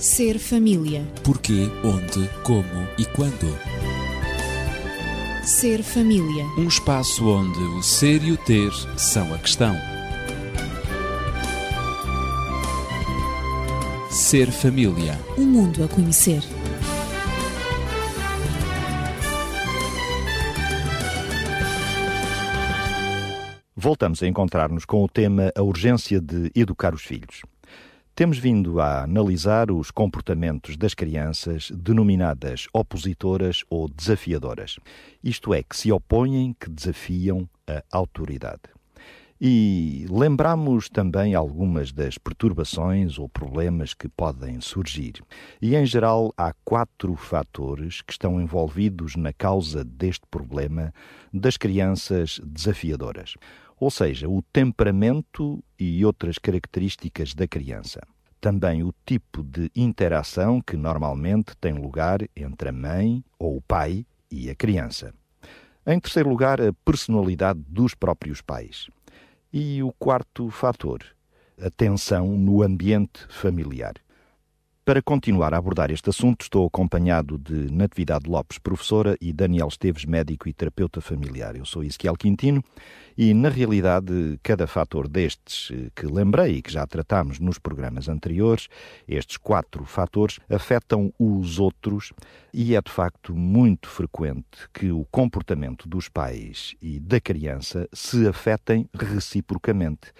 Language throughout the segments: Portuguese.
Ser família. Porquê, onde, como e quando. Ser família. Um espaço onde o ser e o ter são a questão. Ser família. Um mundo a conhecer. Voltamos a encontrar-nos com o tema A Urgência de Educar os Filhos. Temos vindo a analisar os comportamentos das crianças denominadas opositoras ou desafiadoras, isto é, que se opõem, que desafiam a autoridade. E lembramos também algumas das perturbações ou problemas que podem surgir. E, em geral, há quatro fatores que estão envolvidos na causa deste problema das crianças desafiadoras ou seja, o temperamento e outras características da criança. Também o tipo de interação que normalmente tem lugar entre a mãe ou o pai e a criança. Em terceiro lugar, a personalidade dos próprios pais. E o quarto fator, a tensão no ambiente familiar. Para continuar a abordar este assunto, estou acompanhado de Natividade Lopes, professora, e Daniel Esteves, médico e terapeuta familiar. Eu sou Ezequiel Quintino e, na realidade, cada fator destes eh, que lembrei e que já tratámos nos programas anteriores, estes quatro fatores, afetam os outros e é de facto muito frequente que o comportamento dos pais e da criança se afetem reciprocamente.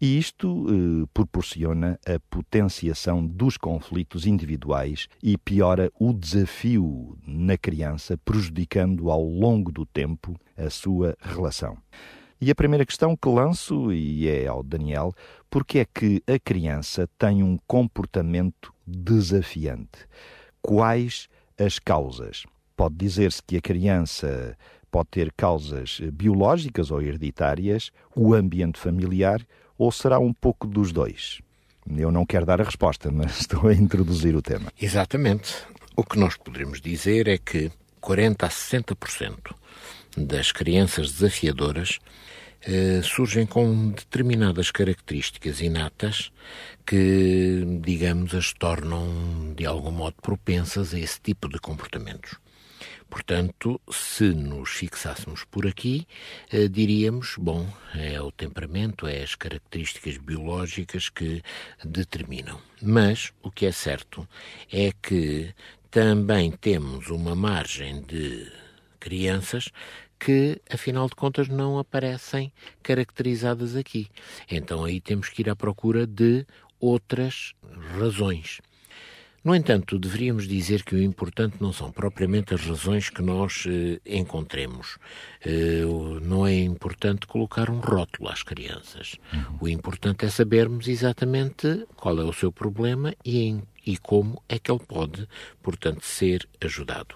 E isto eh, proporciona a potenciação dos conflitos individuais e piora o desafio na criança, prejudicando ao longo do tempo a sua relação. E a primeira questão que lanço, e é ao Daniel, porque é que a criança tem um comportamento desafiante? Quais as causas? Pode dizer-se que a criança pode ter causas biológicas ou hereditárias, o ambiente familiar ou será um pouco dos dois? Eu não quero dar a resposta, mas estou a introduzir o tema. Exatamente. O que nós poderemos dizer é que 40 a 60% das crianças desafiadoras eh, surgem com determinadas características inatas que, digamos, as tornam de algum modo propensas a esse tipo de comportamentos. Portanto, se nos fixássemos por aqui, eh, diríamos, bom, é o temperamento, é as características biológicas que determinam. Mas o que é certo é que também temos uma margem de crianças que, afinal de contas, não aparecem caracterizadas aqui. Então aí temos que ir à procura de outras razões. No entanto, deveríamos dizer que o importante não são propriamente as razões que nós eh, encontremos. Eh, não é importante colocar um rótulo às crianças. Uhum. O importante é sabermos exatamente qual é o seu problema e, em, e como é que ele pode, portanto, ser ajudado.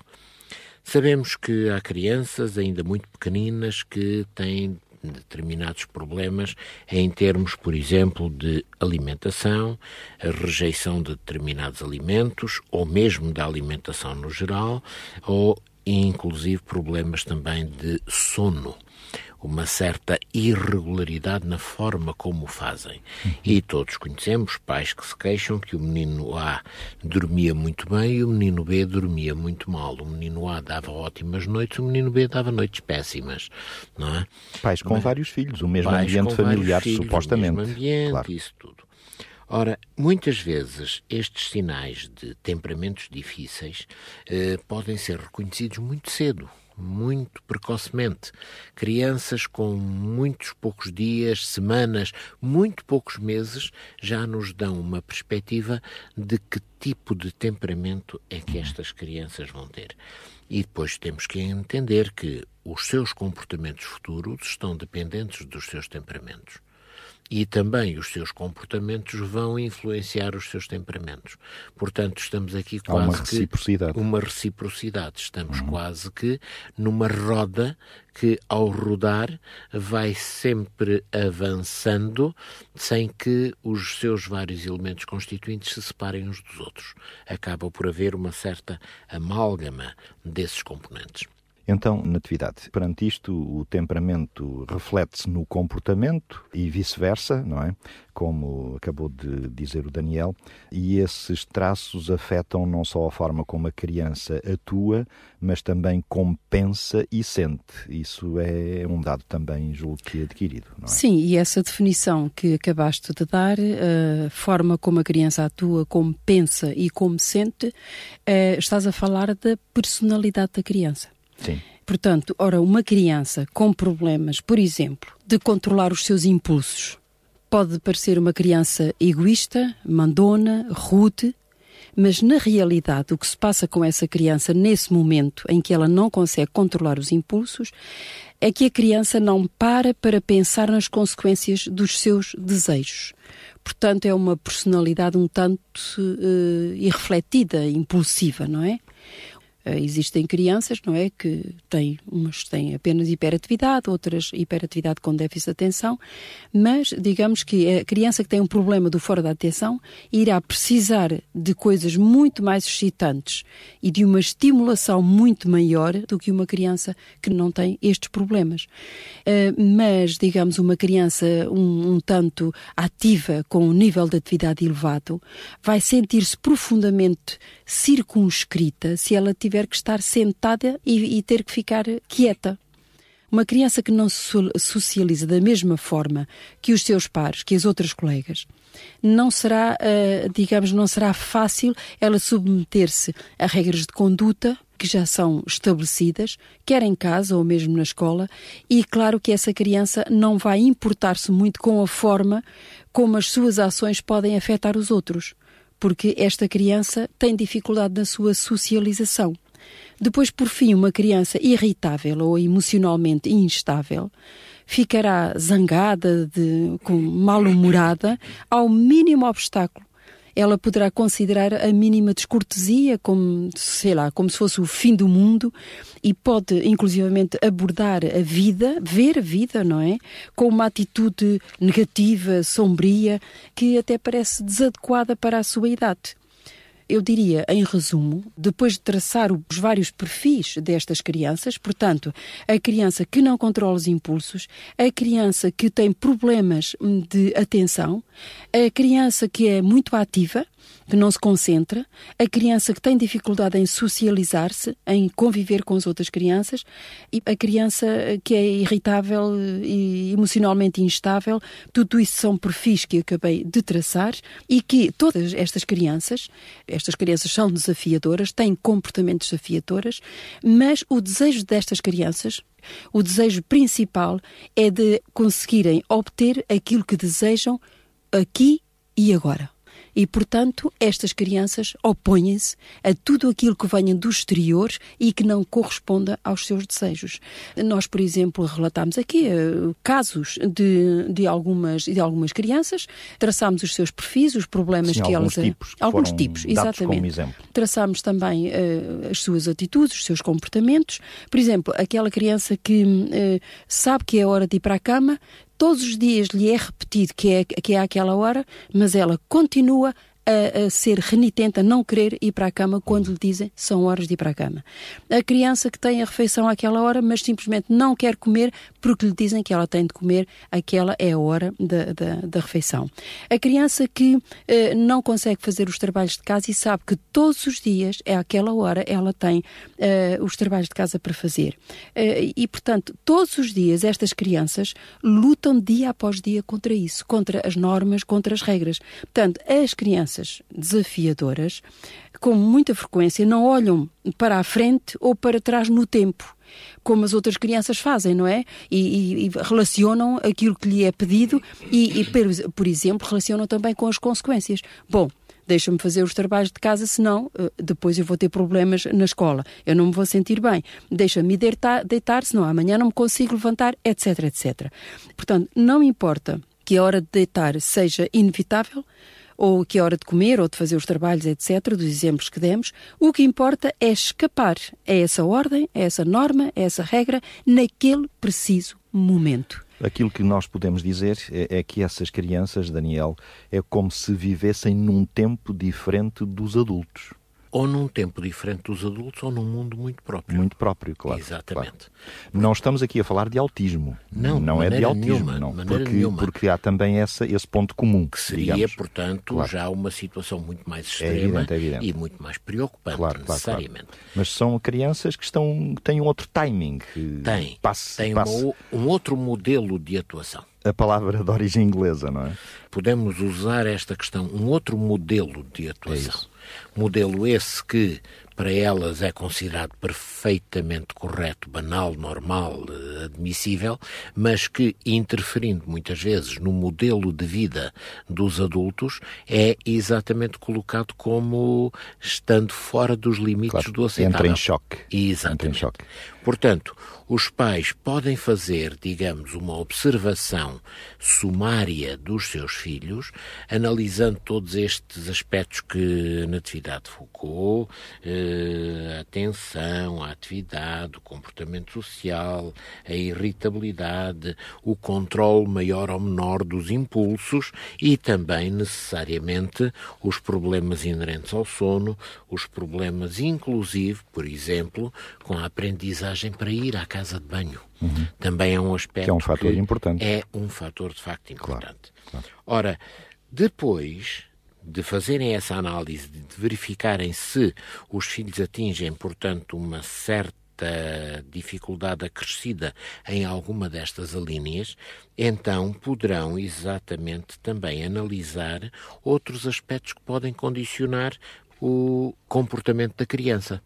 Sabemos que há crianças ainda muito pequeninas que têm determinados problemas em termos, por exemplo, de alimentação, a rejeição de determinados alimentos, ou mesmo da alimentação no geral, ou inclusive problemas também de sono uma certa irregularidade na forma como o fazem. E todos conhecemos pais que se queixam que o menino A dormia muito bem e o menino B dormia muito mal. O menino A dava ótimas noites, o menino B dava noites péssimas, não é? Pais com Mas, vários filhos, o mesmo ambiente familiar, filhos, supostamente. O mesmo ambiente, claro. isso tudo. Ora, muitas vezes estes sinais de temperamentos difíceis eh, podem ser reconhecidos muito cedo muito precocemente. Crianças com muitos poucos dias, semanas, muito poucos meses já nos dão uma perspectiva de que tipo de temperamento é que estas crianças vão ter. E depois temos que entender que os seus comportamentos futuros estão dependentes dos seus temperamentos e também os seus comportamentos vão influenciar os seus temperamentos. Portanto, estamos aqui quase uma reciprocidade. que uma reciprocidade. Estamos uhum. quase que numa roda que ao rodar vai sempre avançando sem que os seus vários elementos constituintes se separem uns dos outros. Acaba por haver uma certa amálgama desses componentes. Então, Natividade, perante isto, o temperamento reflete-se no comportamento e vice-versa, não é? Como acabou de dizer o Daniel, e esses traços afetam não só a forma como a criança atua, mas também como pensa e sente. Isso é um dado também, julgo que adquirido, não é? Sim, e essa definição que acabaste de dar, a forma como a criança atua, como pensa e como sente, eh, estás a falar da personalidade da criança. Sim. Portanto, ora, uma criança com problemas, por exemplo, de controlar os seus impulsos, pode parecer uma criança egoísta, mandona, rude, mas na realidade o que se passa com essa criança nesse momento em que ela não consegue controlar os impulsos é que a criança não para para pensar nas consequências dos seus desejos. Portanto, é uma personalidade um tanto uh, irrefletida, impulsiva, não é? Uh, existem crianças, não é, que têm, umas têm apenas hiperatividade, outras hiperatividade com déficit de atenção, mas digamos que a criança que tem um problema do fora da atenção irá precisar de coisas muito mais excitantes e de uma estimulação muito maior do que uma criança que não tem estes problemas. Uh, mas, digamos, uma criança um, um tanto ativa, com um nível de atividade elevado, vai sentir-se profundamente circunscrita se ela tiver tiver que estar sentada e, e ter que ficar quieta. Uma criança que não se socializa da mesma forma que os seus pares, que as outras colegas, não será, uh, digamos, não será fácil ela submeter-se a regras de conduta que já são estabelecidas, quer em casa ou mesmo na escola, e claro que essa criança não vai importar-se muito com a forma como as suas ações podem afetar os outros, porque esta criança tem dificuldade na sua socialização. Depois, por fim, uma criança irritável ou emocionalmente instável ficará zangada, de, com mal-humorada, ao mínimo obstáculo. Ela poderá considerar a mínima descortesia como, sei lá, como se fosse o fim do mundo e pode, inclusivamente, abordar a vida, ver a vida, não é? Com uma atitude negativa, sombria, que até parece desadequada para a sua idade. Eu diria, em resumo, depois de traçar os vários perfis destas crianças, portanto, a criança que não controla os impulsos, a criança que tem problemas de atenção, a criança que é muito ativa, que não se concentra, a criança que tem dificuldade em socializar-se, em conviver com as outras crianças, e a criança que é irritável e emocionalmente instável, tudo isso são perfis que acabei de traçar e que todas estas crianças, estas crianças são desafiadoras, têm comportamentos desafiadores, mas o desejo destas crianças, o desejo principal é de conseguirem obter aquilo que desejam aqui e agora. E, portanto, estas crianças opõem-se a tudo aquilo que venha do exterior e que não corresponda aos seus desejos. Nós, por exemplo, relatámos aqui uh, casos de, de, algumas, de algumas crianças, traçámos os seus perfis, os problemas Sim, que alguns elas. Tipos que alguns tipos, exatamente. Traçámos também uh, as suas atitudes, os seus comportamentos. Por exemplo, aquela criança que uh, sabe que é hora de ir para a cama, todos os dias lhe é repetido que é, que é aquela hora, mas ela continua a, a, ser renitente, a não querer ir para a cama quando lhe dizem são horas de ir para a cama. A criança que tem a refeição àquela hora, mas simplesmente não quer comer porque lhe dizem que ela tem de comer, aquela é a hora da, da, da refeição. A criança que eh, não consegue fazer os trabalhos de casa e sabe que todos os dias, é aquela hora, ela tem eh, os trabalhos de casa para fazer. Eh, e, portanto, todos os dias estas crianças lutam dia após dia contra isso, contra as normas, contra as regras. Portanto, as crianças desafiadoras, com muita frequência, não olham para a frente ou para trás no tempo como as outras crianças fazem, não é? E, e, e relacionam aquilo que lhe é pedido e, e, por exemplo, relacionam também com as consequências. Bom, deixa-me fazer os trabalhos de casa, senão eh, depois eu vou ter problemas na escola, eu não me vou sentir bem. Deixa-me deitar, deitar, senão amanhã não me consigo levantar, etc, etc. Portanto, não importa que a hora de deitar seja inevitável, ou que é hora de comer ou de fazer os trabalhos, etc., dos exemplos que demos, o que importa é escapar a essa ordem, a essa norma, a essa regra, naquele preciso momento. Aquilo que nós podemos dizer é, é, que essas crianças, Daniel, é como se vivessem num tempo diferente dos adultos. Ou num tempo diferente dos adultos ou num mundo muito próprio. Muito próprio, claro. Exatamente. Claro. Não estamos aqui a falar de autismo. Não, não é de autismo, nenhuma, não. Porque, nenhuma. porque há também essa, esse ponto comum. Que seria, digamos. portanto, Claro. já uma situação muito mais extrema evidente, é evidente. e muito mais preocupante, Claro, necessariamente. Mas são crianças que estão, têm um outro timing. Tem, Passe, tem uma passe o- um outro modelo de atuação. a palavra de origem inglesa, não é? Podemos usar esta questão, um outro modelo de atuação. É. modelo esse que, para elas, é considerado perfeitamente correto, banal, normal, eh, admissível, mas que, interferindo muitas vezes no modelo de vida dos adultos, é exatamente colocado como estando fora dos limites Claro, do aceitável. entra em choque. Exatamente. Entra em choque. Portanto, os pais podem fazer, digamos, uma observação sumária dos seus filhos, analisando todos estes aspectos que a Natividade focou, eh, a atenção, a atividade, o comportamento social, a irritabilidade, o controle maior ou menor dos impulsos e também, necessariamente, os problemas inerentes ao sono, os problemas, inclusive, por exemplo, com a aprendizagem para ir à casa de banho. Também é um aspecto Que é um fator importante. É um fator de facto Claro, importante. claro. Ora, depois de fazerem essa análise, de verificarem se os filhos atingem, portanto, uma certa dificuldade acrescida em alguma destas alíneas, então poderão exatamente também analisar outros aspectos que podem condicionar o comportamento da criança.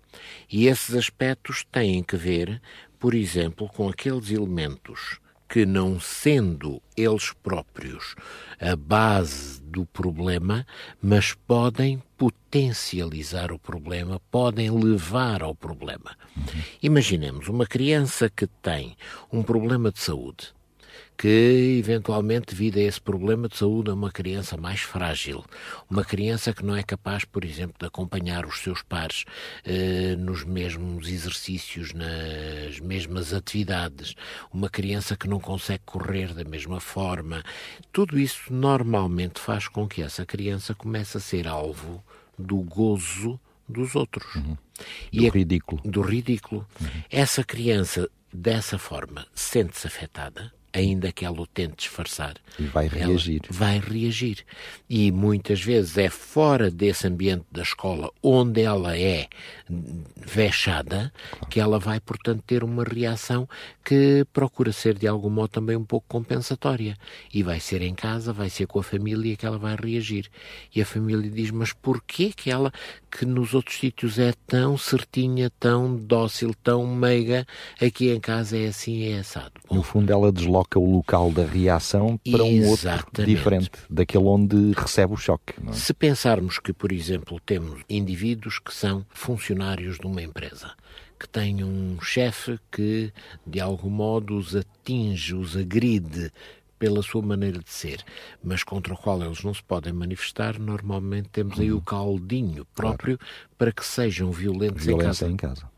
E esses aspectos têm que ver, por exemplo, com aqueles elementos que, não sendo eles próprios a base do problema, mas podem potencializar o problema, podem levar ao problema. Imaginemos uma criança que tem um problema de saúde que eventualmente, devido a esse problema de saúde, é uma criança mais frágil, uma criança que não é capaz, por exemplo, de acompanhar os seus pares eh, nos mesmos exercícios, nas mesmas atividades, uma criança que não consegue correr da mesma forma. Tudo isso normalmente faz com que essa criança comece a ser alvo do gozo dos outros. Do a- ridículo. do ridículo. Essa criança, dessa forma, sente-se afetada, ainda que ela o tente disfarçar. E vai Ela reagir. vai reagir. E muitas vezes é fora desse ambiente da escola onde ela é vexada que ela vai, portanto, ter uma reação que procura ser de algum modo também um pouco compensatória. E vai ser em casa, vai ser com a família que ela vai reagir. E a família diz: Mas porquê que ela, que nos outros sítios é tão certinha, tão dócil, tão meiga, aqui em casa é assim, é assado? Bom, No fundo, ela desloca o local da reação para um outro diferente daquele onde recebe o choque. É? Se pensarmos que, por exemplo, temos indivíduos que são funcionários de uma empresa, que têm um chefe que, de algum modo, os atinge, os agride pela sua maneira de ser, mas contra o qual eles não se podem manifestar, normalmente temos aí o caldinho próprio para que sejam violentos em casa em casa.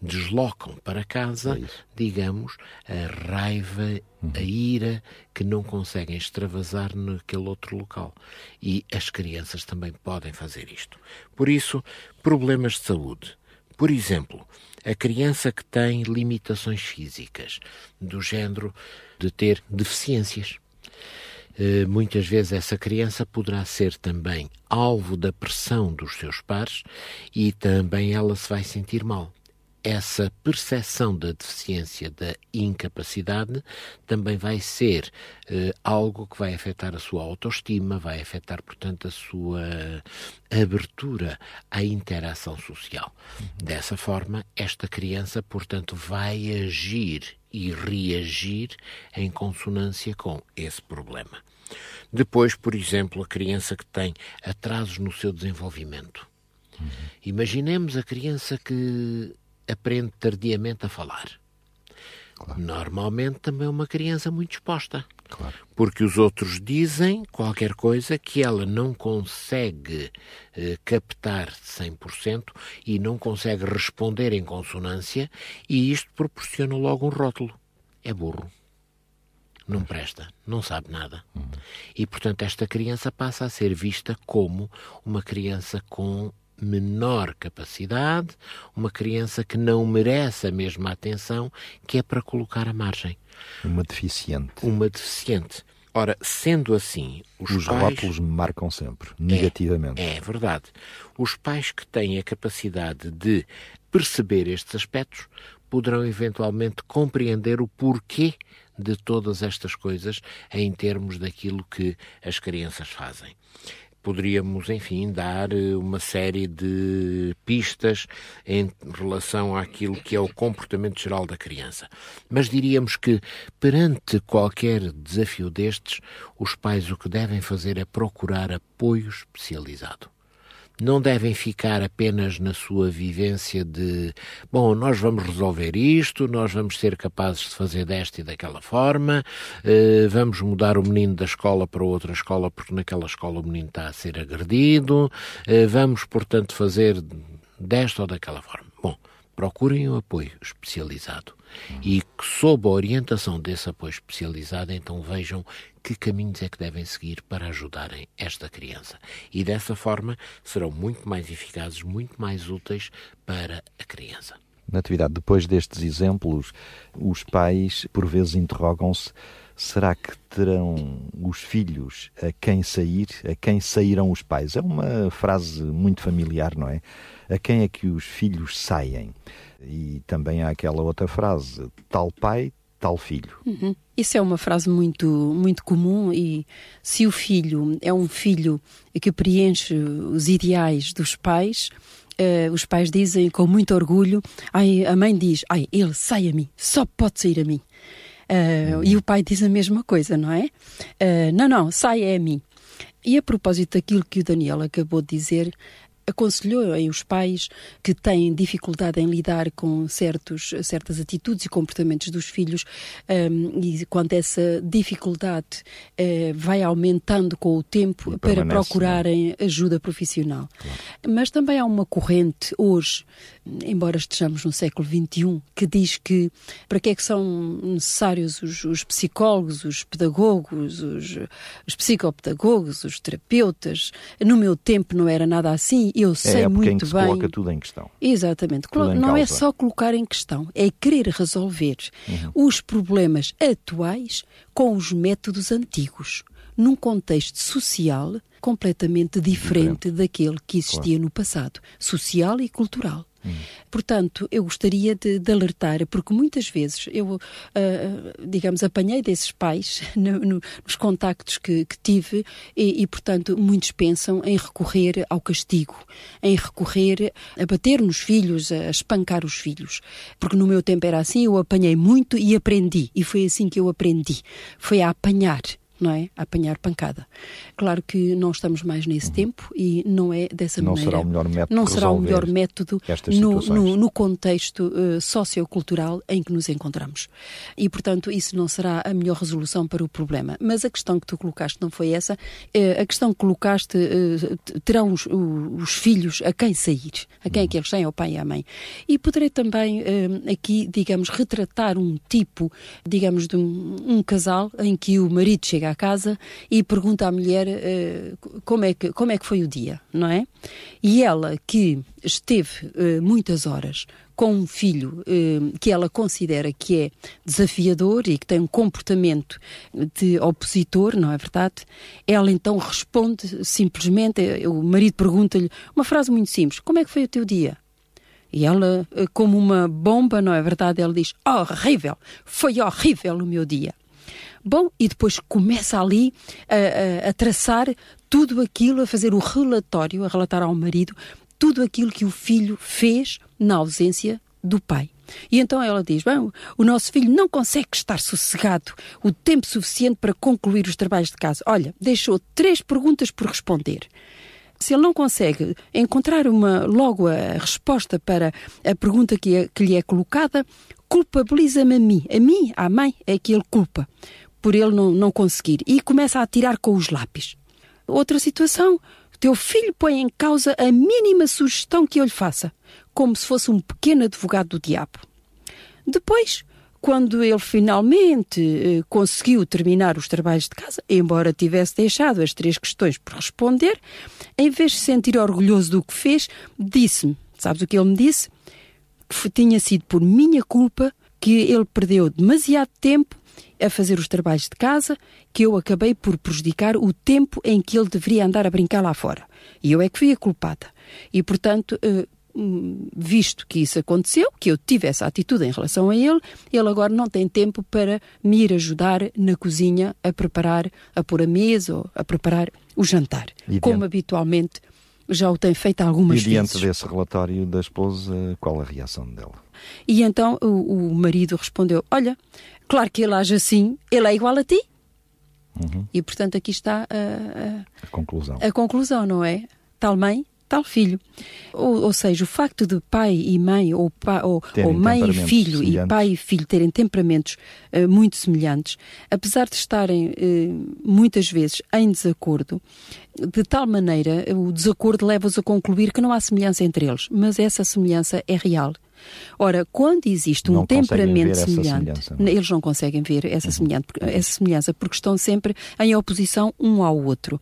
Deslocam para casa, É digamos, a raiva, a ira que não conseguem extravasar naquele outro local. E as crianças também podem fazer isto. Por isso, problemas de saúde. Por exemplo, a criança que tem limitações físicas, do género de ter deficiências. Eh, Muitas vezes essa criança poderá ser também alvo da pressão dos seus pares e também ela se vai sentir mal. Essa percepção da deficiência, da incapacidade, também vai ser eh, algo que vai afetar a sua autoestima, vai afetar, portanto, a sua abertura à interação social. Dessa forma, esta criança, portanto, vai agir e reagir em consonância com esse problema. Depois, por exemplo, a criança que tem atrasos no seu desenvolvimento. Imaginemos a criança que aprende tardiamente a falar. Normalmente também é uma criança muito exposta. Claro. Porque os outros dizem qualquer coisa que ela não consegue eh, captar 100% e não consegue responder em consonância, e isto proporciona logo um rótulo. É burro. Não presta, não sabe nada. E, portanto, esta criança passa a ser vista como uma criança com menor capacidade, uma criança que não merece a mesma atenção, que é para colocar à margem. Uma deficiente. Uma deficiente. Ora, sendo assim, os, os pais... rótulos marcam sempre, negativamente. É, é verdade. Os pais que têm a capacidade de perceber estes aspectos poderão eventualmente compreender o porquê de todas estas coisas em termos daquilo que as crianças fazem poderíamos, enfim, dar eh, uma série de pistas em relação àquilo que é o comportamento geral da criança. Mas diríamos que, perante qualquer desafio destes, os pais o que devem fazer é procurar apoio especializado não devem ficar apenas na sua vivência de, bom, nós vamos resolver isto, nós vamos ser capazes de fazer desta e daquela forma, eh, vamos mudar o menino da escola para outra escola porque naquela escola o menino está a ser agredido, eh, vamos, portanto, fazer desta ou daquela forma. Procurem um apoio especializado e que, sob a orientação desse apoio especializado, então vejam que caminhos é que devem seguir para ajudarem esta criança. E dessa forma serão muito mais eficazes, muito mais úteis para a criança. Natividade, depois destes exemplos, os pais por vezes interrogam-se: será que terão os filhos a quem sair? A quem sairão os pais? É uma frase muito familiar, não é? A quem é que os filhos saem? E também há aquela outra frase: tal pai, tal filho. Uhum. Isso é uma frase muito, muito comum e se o filho é um filho que preenche os ideais dos pais, uh, os pais dizem com muito orgulho, ai, a mãe diz, ai, ele sai a mim, só pode sair a mim. Uh. E o pai diz a mesma coisa, não é? Uh, não, não, sai é a mim. E a propósito daquilo que o Daniel acabou de dizer, aconselhou em os pais que têm dificuldade em lidar com certos, certas atitudes e comportamentos dos filhos um, e quando essa dificuldade uh, vai aumentando com o tempo para procurarem né? ajuda profissional. Claro. Mas também há uma corrente hoje, embora estejamos no século XXI, que diz que para que é que são necessários os, os psicólogos, os pedagogos, os, os psicopedagogos, os terapeutas. No meu tempo não era nada assim eu sei é muito em que bem. Se coloca tudo em questão. Exatamente. Tudo não é só colocar em questão, é querer resolver uhum. os problemas atuais com os métodos antigos, num contexto social completamente diferente, diferente. daquele que existia claro. no passado, social e cultural. Hum. Portanto, eu gostaria de, de, alertar, porque muitas vezes eu, uh, digamos, apanhei desses pais no, no, nos contactos que, que tive e, e, portanto, muitos pensam em recorrer ao castigo, em recorrer a bater nos filhos, a espancar os filhos. Porque no meu tempo era assim, eu apanhei muito e aprendi. E foi assim que eu aprendi. Foi a apanhar não é? A apanhar pancada. Claro que não estamos mais nesse uhum. tempo e não é dessa não maneira. Será o melhor método não será o melhor método no, no, no, contexto uh, sociocultural em que nos encontramos. E, portanto, isso não será a melhor resolução para o problema. Mas a questão que tu colocaste não foi essa. Uh, a questão que colocaste, uh, terão os, os, filhos a quem sair? A quem é que eles têm? Ao pai e à mãe. E poderei também aqui, digamos, retratar um tipo, digamos, de um, um casal em que o marido chega à casa e pergunta à mulher uh, como, é que, como é que foi o dia, não é? E ela que esteve uh, muitas horas com um filho uh, que ela considera que é desafiador e que tem um comportamento de opositor, não é verdade? Ela então responde simplesmente, o marido pergunta-lhe uma frase muito simples: Como é que foi o teu dia? E ela, como uma bomba, não é verdade? Ela diz: Horrível, foi horrível o meu dia. Bom, e depois começa ali a, a, a traçar tudo aquilo, a fazer o relatório, a relatar ao marido tudo aquilo que o filho fez na ausência do pai. E então ela diz: Bom, o nosso filho não consegue estar sossegado o tempo suficiente para concluir os trabalhos de casa. Olha, deixou três perguntas por responder. Se ele não consegue encontrar uma, logo a resposta para a pergunta que, é, que lhe é colocada, culpabiliza-me a mim. A mim, à mãe, é que ele culpa por ele não, não conseguir e começa a atirar com os lápis. Outra situação, teu filho põe em causa a mínima sugestão que eu lhe faça, como se fosse um pequeno advogado do diabo. Depois, quando ele finalmente eh, conseguiu terminar os trabalhos de casa, embora tivesse deixado as três questões por responder, em vez de se sentir orgulhoso do que fez, disse-me: Sabes o que ele me disse? Que tinha sido por minha culpa que ele perdeu demasiado tempo a fazer os trabalhos de casa, que eu acabei por prejudicar o tempo em que ele deveria andar a brincar lá fora. E eu é que fui a culpada. E, portanto, eh, hum, visto que isso aconteceu, que eu tive essa atitude em relação a ele, ele agora não tem tempo para me ir ajudar na cozinha a preparar, a pôr a mesa ou a preparar o jantar, E como diante- habitualmente já o tem feito algumas E diante vezes. desse relatório da esposa, qual a reação dela? E então o, o marido respondeu: Olha, claro que ele age assim, ele é igual a ti. Uhum. E portanto aqui está a- A conclusão. a, a conclusão, não é? Tal mãe, tal filho. Ou, ou seja, o facto de pai e mãe, ou, pa, ou, ou mãe e filho, e pai e filho terem temperamentos eh, muito semelhantes, apesar de estarem eh, muitas vezes em desacordo, de tal maneira o desacordo leva-os a concluir que não há semelhança entre eles, mas essa semelhança é real. Ora, quando existe um Não temperamento semelhante, semelhança, é? eles não conseguem ver essa, Uhum. semelhante, essa semelhança porque estão sempre em oposição um ao outro.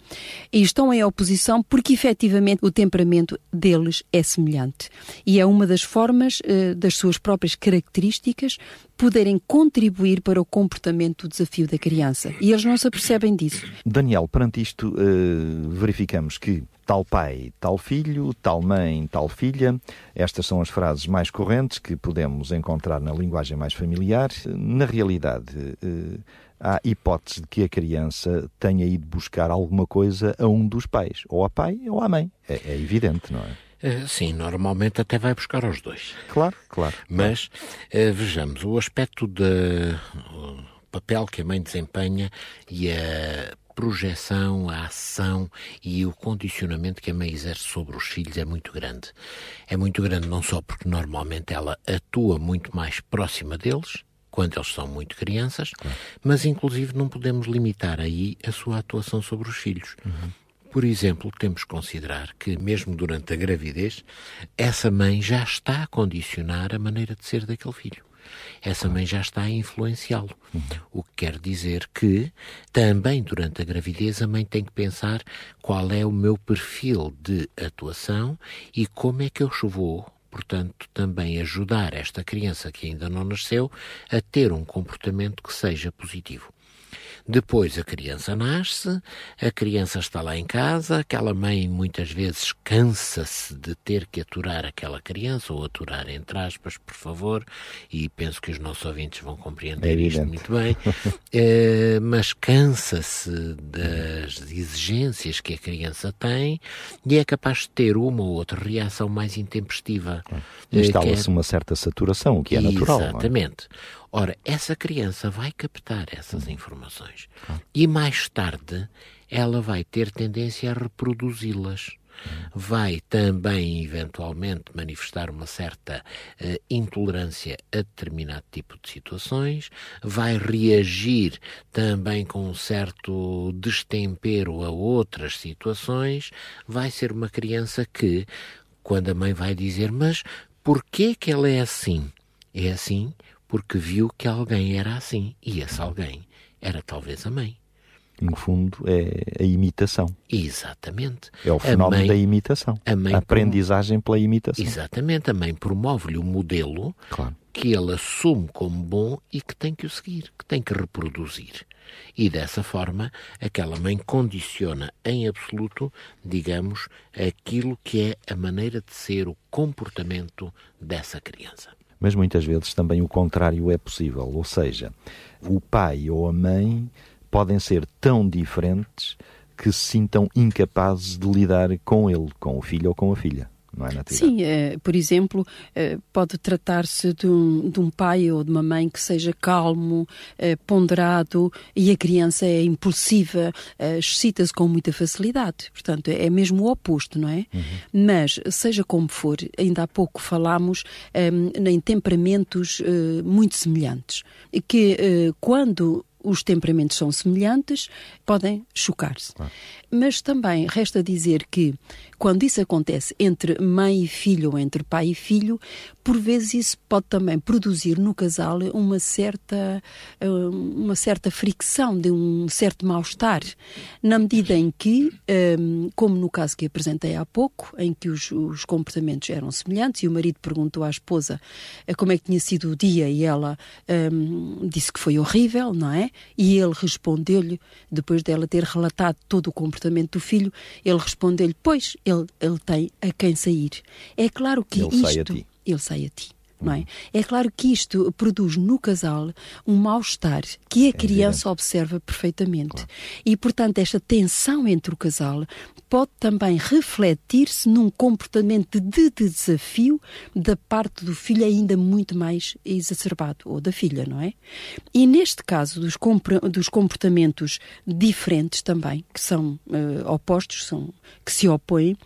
E estão em oposição porque efetivamente o temperamento deles é semelhante. E é uma das formas eh, das suas próprias características poderem contribuir para o comportamento do desafio da criança. E eles não se apercebem disso. Daniel, perante isto, eh, verificamos que tal pai, tal filho, tal mãe, tal filha, estas são as frases mais correntes que podemos encontrar na linguagem mais familiar. Na realidade, eh, há hipótese de que a criança tenha ido buscar alguma coisa a um dos pais, ou a pai ou à mãe. É, é evidente, não é? Eh, Sim, normalmente até vai buscar aos dois. Claro, claro. Mas eh, vejamos, o aspecto do papel que a mãe desempenha e a projeção, a ação e o condicionamento que a mãe exerce sobre os filhos é muito grande. É muito grande não só porque normalmente ela atua muito mais próxima deles, quando eles são muito crianças, mas inclusive não podemos limitar aí a sua atuação sobre os filhos. Por exemplo, temos que considerar que, mesmo durante a gravidez, essa mãe já está a condicionar a maneira de ser daquele filho. Essa mãe já está a influenciá-lo. O que quer dizer que, também durante a gravidez, a mãe tem que pensar qual é o meu perfil de atuação e como é que eu vou, portanto, também ajudar esta criança que ainda não nasceu a ter um comportamento que seja positivo. Depois a criança nasce, a criança está lá em casa, aquela mãe muitas vezes cansa-se de ter que aturar aquela criança, ou aturar entre aspas, por favor, e penso que os nossos ouvintes vão compreender É isto muito bem, Eh, mas cansa-se das exigências que a criança tem e é capaz de ter uma ou outra reação mais intempestiva. Eh, que é- Instala-se uma certa saturação, o que é natural. não é? Exatamente. Ora, essa criança vai captar essas informações e mais tarde ela vai ter tendência a reproduzi-las. Vai também, eventualmente, manifestar uma certa eh, intolerância a determinado tipo de situações, vai reagir também com um certo destempero a outras situações, vai ser uma criança que, quando a mãe vai dizer, mas porquê que ela é assim? É assim porque viu que alguém era assim e esse alguém era talvez a mãe. No fundo, é a imitação. Exatamente. É o fenómeno mãe- da imitação. a aprendizagem pela imitação. Exatamente, a mãe promove-lhe um modelo Claro. que ele assume como bom e que tem que o seguir, que tem que reproduzir. E dessa forma, aquela mãe condiciona em absoluto, digamos, aquilo que é a maneira de ser, o comportamento dessa criança. Mas muitas vezes também o contrário é possível. Ou seja, o pai ou a mãe podem ser tão diferentes que se sintam incapazes de lidar com ele, com o filho ou com a filha. Não é, Natividade? Sim, eh, por exemplo, eh, pode tratar-se de um, de um pai ou de uma mãe que seja calmo, eh, ponderado e a criança é impulsiva, excita-se com muita facilidade. Portanto, é mesmo o oposto, não é? Mas, seja como for, ainda há pouco falámos eh, em temperamentos muito semelhantes, que quando os temperamentos são semelhantes, podem chocar-se. Mas também resta dizer que quando isso acontece entre mãe e filho ou entre pai e filho, por vezes isso pode também produzir no casal uma certa, eh, uma certa fricção, de um certo mal-estar, na medida em que, ehm, como no caso que apresentei há pouco, em que os, os comportamentos eram semelhantes e o marido perguntou à esposa eh, como é que tinha sido o dia e ela um, ehm, disse que foi horrível, não é? E ele respondeu-lhe, depois dela ter relatado todo o comportamento do filho, ele respondeu-lhe, pois, ele, ele tem a quem sair. É claro que ele isto... Sai a ti. Ele sai a ti. Não é? é claro que isto produz no casal um mal-estar que a é criança é observa perfeitamente. Claro. E, portanto, esta tensão entre o casal pode também refletir-se num comportamento de desafio da parte do filho ainda muito mais exacerbado, ou da filha, não é? E neste caso dos, dos comportamentos diferentes também, que são uh, opostos, são, que se opõem,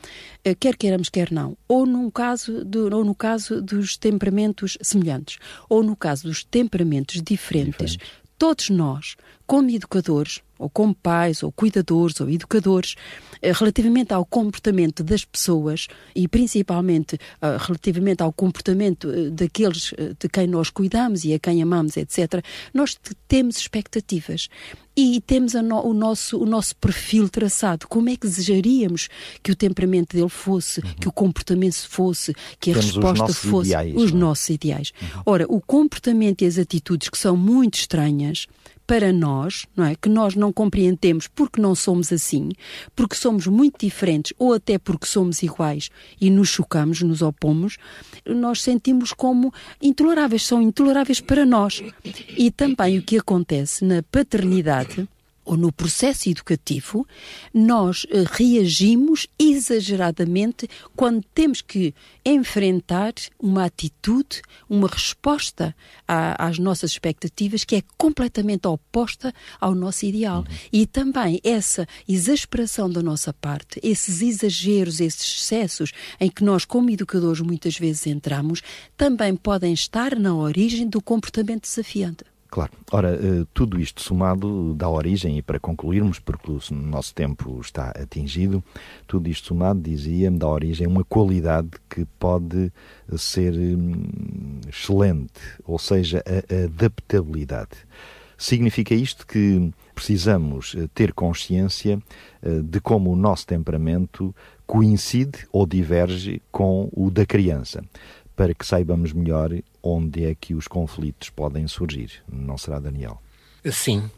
quer queiramos, quer não, ou, num caso do, ou no caso dos temperamentos semelhantes, ou no caso dos temperamentos diferentes. diferentes. todos nós, como educadores, ou como pais, ou cuidadores, ou educadores, eh, relativamente ao comportamento das pessoas e principalmente uh, relativamente ao comportamento uh, daqueles uh, de quem nós cuidamos e a quem amamos, etc., nós temos expectativas e temos no, o, nosso, o nosso perfil traçado. Como é que desejaríamos que o temperamento dele fosse, uhum. que o comportamento fosse, que a temos resposta os fosse ideais, os não? É? nossos ideais. Uhum. Ora, o comportamento e as atitudes que são muito estranhas para nós, não é? Que nós não compreendemos porque não somos assim, porque somos muito diferentes ou até porque somos iguais e nos chocamos, nos opomos, nós sentimos como intoleráveis, são intoleráveis para nós. E também o que acontece na paternidade ou no processo educativo, nós eh, reagimos exageradamente quando temos que enfrentar uma atitude, uma resposta a, às nossas expectativas que é completamente oposta ao nosso ideal. E também essa exasperação da nossa parte, esses exageros, esses excessos em que nós, como educadores, muitas vezes entramos, também podem estar na origem do comportamento desafiante. Claro. Ora, eh, tudo isto somado dá origem, e para concluirmos, porque o nosso tempo está atingido, tudo isto somado, dizia-me, dá origem a uma qualidade que pode ser hum, excelente, ou seja, a adaptabilidade. Significa isto que precisamos eh, ter consciência eh, de como o nosso temperamento coincide ou diverge com o da criança para que saibamos melhor onde é que os conflitos podem surgir. Não será, Daniel? Sim.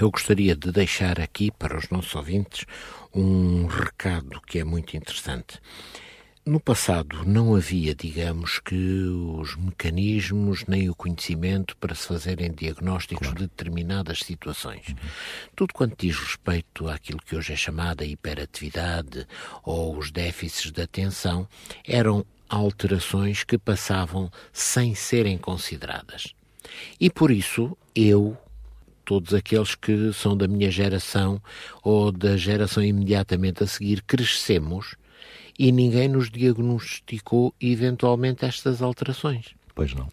Eu gostaria de deixar aqui para os nossos ouvintes um recado que é muito interessante. No passado não havia, digamos que, os mecanismos nem o conhecimento para se fazerem diagnósticos claro. de determinadas situações. Uhum. Tudo quanto diz respeito àquilo que hoje é chamada hiperatividade ou os déficits de atenção eram alterações que passavam sem serem consideradas. E por isso eu, todos aqueles que são da minha geração ou da geração imediatamente a seguir, crescemos e ninguém nos diagnosticou eventualmente estas alterações. Pois não.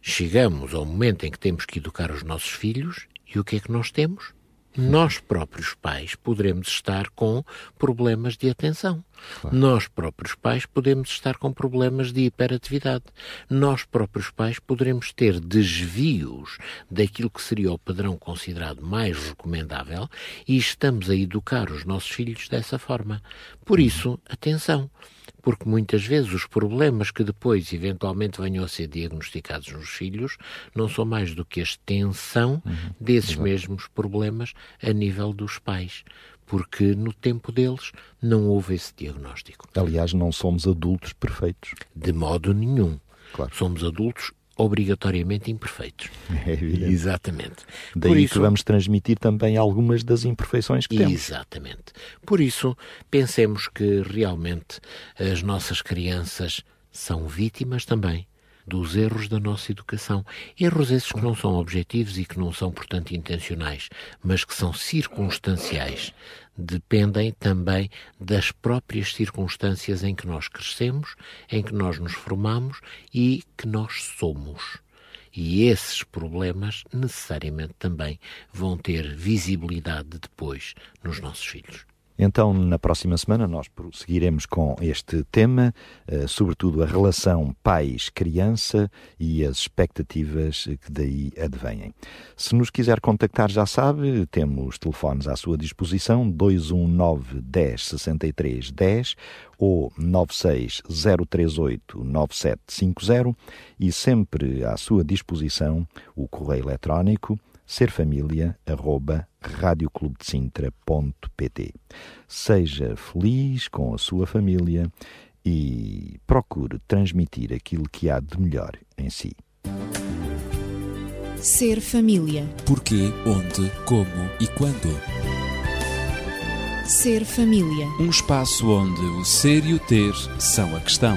Chegamos ao momento em que temos que educar os nossos filhos e o que é que nós temos? Nós próprios pais poderemos estar com problemas de atenção. Claro. Nós próprios pais podemos estar com problemas de hiperatividade. Nós próprios pais poderemos ter desvios daquilo que seria o padrão considerado mais recomendável e estamos a educar os nossos filhos dessa forma. Por uhum. isso, atenção porque muitas vezes os problemas que depois eventualmente venham a ser diagnosticados nos filhos não são mais do que a extensão uhum. desses mesmos problemas a nível dos pais porque no tempo deles não houve esse diagnóstico. Aliás, não somos adultos perfeitos. De modo nenhum. Claro. Somos adultos obrigatoriamente imperfeitos. É evidente. Exatamente. Daí Por isso, que vamos transmitir também algumas das imperfeições que temos. Exatamente. Por isso, pensemos que realmente as nossas crianças são vítimas também dos erros da nossa educação. Erros esses que não são objetivos e que não são, portanto, intencionais, mas que são circunstanciais. Dependem também das próprias circunstâncias em que nós crescemos, em que nós nos formamos e que nós somos. E esses problemas necessariamente também vão ter visibilidade depois nos nossos filhos. Então, na próxima semana, nós prosseguiremos com este tema, eh, sobretudo a relação pais-criança e as expectativas que daí advêm. Se nos quiser contactar, já sabe, temos telefones à sua disposição: 219 10 63 10 ou 96038 9750 e sempre à sua disposição o correio eletrónico serfamilia@radioclubedesintra.pt. Seja feliz com a sua família e procure transmitir aquilo que há de melhor em si. Ser família. Porquê, onde, como e quando. Ser família. Um espaço onde o ser e o ter são a questão.